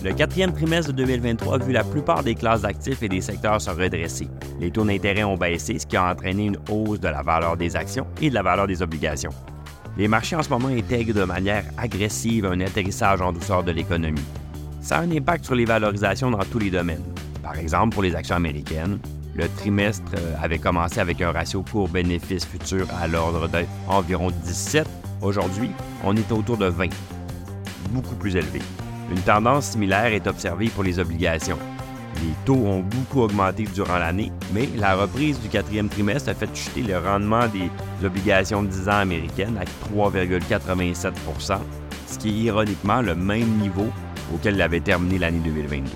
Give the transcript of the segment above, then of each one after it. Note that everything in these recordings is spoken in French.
Le quatrième trimestre de 2023 a vu la plupart des classes d'actifs et des secteurs se redresser. Les taux d'intérêt ont baissé, ce qui a entraîné une hausse de la valeur des actions et de la valeur des obligations. Les marchés en ce moment intègrent de manière agressive un atterrissage en douceur de l'économie. Ça a un impact sur les valorisations dans tous les domaines. Par exemple, pour les actions américaines, le trimestre euh, avait commencé avec un ratio court-bénéfice futur à l'ordre d'environ 17. Aujourd'hui, on est autour de 20, beaucoup plus élevé. Une tendance similaire est observée pour les obligations. Les taux ont beaucoup augmenté durant l'année, mais la reprise du quatrième trimestre a fait chuter le rendement des obligations de 10 ans américaines à 3,87 ce qui est ironiquement le même niveau auquel il avait terminé l'année 2022.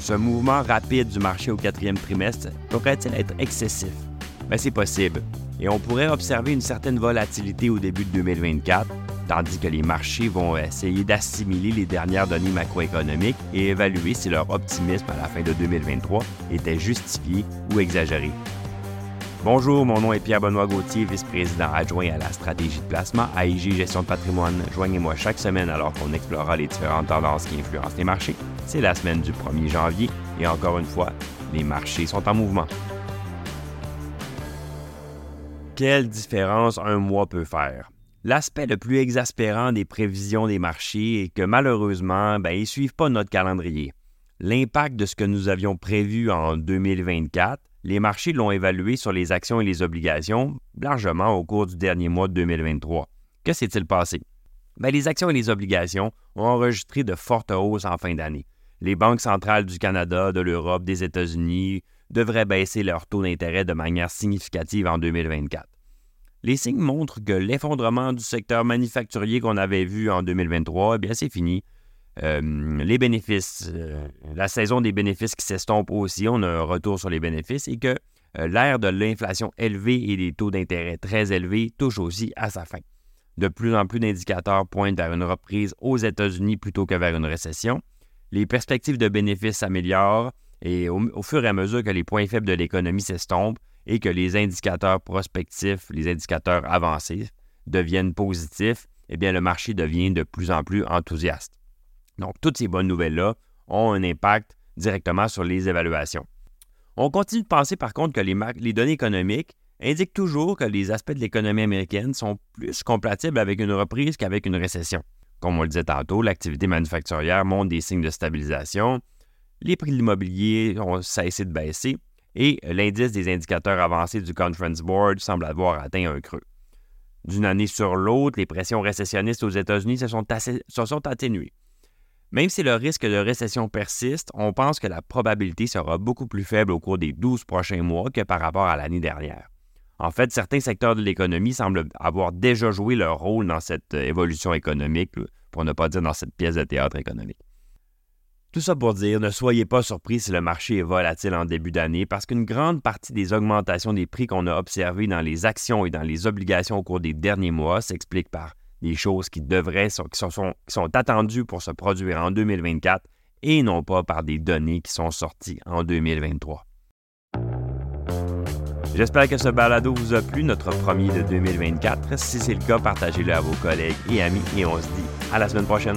Ce mouvement rapide du marché au quatrième trimestre pourrait-il être excessif? Mais ben, c'est possible, et on pourrait observer une certaine volatilité au début de 2024, tandis que les marchés vont essayer d'assimiler les dernières données macroéconomiques et évaluer si leur optimisme à la fin de 2023 était justifié ou exagéré. Bonjour, mon nom est Pierre-Benoît Gauthier, vice-président adjoint à la stratégie de placement à IG Gestion de patrimoine. Joignez-moi chaque semaine alors qu'on explorera les différentes tendances qui influencent les marchés. C'est la semaine du 1er janvier et encore une fois, les marchés sont en mouvement. Quelle différence un mois peut faire? L'aspect le plus exaspérant des prévisions des marchés est que malheureusement, ben, ils ne suivent pas notre calendrier. L'impact de ce que nous avions prévu en 2024, les marchés l'ont évalué sur les actions et les obligations largement au cours du dernier mois de 2023. Que s'est-il passé? Ben, les actions et les obligations ont enregistré de fortes hausses en fin d'année. Les banques centrales du Canada, de l'Europe, des États-Unis devraient baisser leur taux d'intérêt de manière significative en 2024. Les signes montrent que l'effondrement du secteur manufacturier qu'on avait vu en 2023, eh bien, c'est fini. Euh, les bénéfices, euh, la saison des bénéfices qui s'estompe aussi, on a un retour sur les bénéfices et que euh, l'ère de l'inflation élevée et des taux d'intérêt très élevés touche aussi à sa fin. De plus en plus d'indicateurs pointent vers une reprise aux États-Unis plutôt que vers une récession. Les perspectives de bénéfices s'améliorent et au, fur et à mesure que les points faibles de l'économie s'estompent, et que les indicateurs prospectifs, les indicateurs avancés deviennent positifs, eh bien, le marché devient de plus en plus enthousiaste. Donc, toutes ces bonnes nouvelles-là ont un impact directement sur les évaluations. On continue de penser par contre que les, données économiques indiquent toujours que les aspects de l'économie américaine sont plus compatibles avec une reprise qu'avec une récession. Comme on le disait tantôt, l'activité manufacturière montre des signes de stabilisation, les prix de l'immobilier ont cessé de baisser, et l'indice des indicateurs avancés du Conference Board semble avoir atteint un creux. D'une année sur l'autre, les pressions récessionnistes aux États-Unis se sont, atténuées. Même si le risque de récession persiste, on pense que la probabilité sera beaucoup plus faible au cours des 12 prochains mois que par rapport à l'année dernière. En fait, certains secteurs de l'économie semblent avoir déjà joué leur rôle dans cette évolution économique, pour ne pas dire dans cette pièce de théâtre économique. Tout ça pour dire, ne soyez pas surpris si le marché est volatile en début d'année parce qu'une grande partie des augmentations des prix qu'on a observées dans les actions et dans les obligations au cours des derniers mois s'expliquent par des choses qui devraient, sont, sont attendues pour se produire en 2024 et non pas par des données qui sont sorties en 2023. J'espère que ce balado vous a plu, notre premier de 2024. Si c'est le cas, partagez-le à vos collègues et amis et on se dit à la semaine prochaine.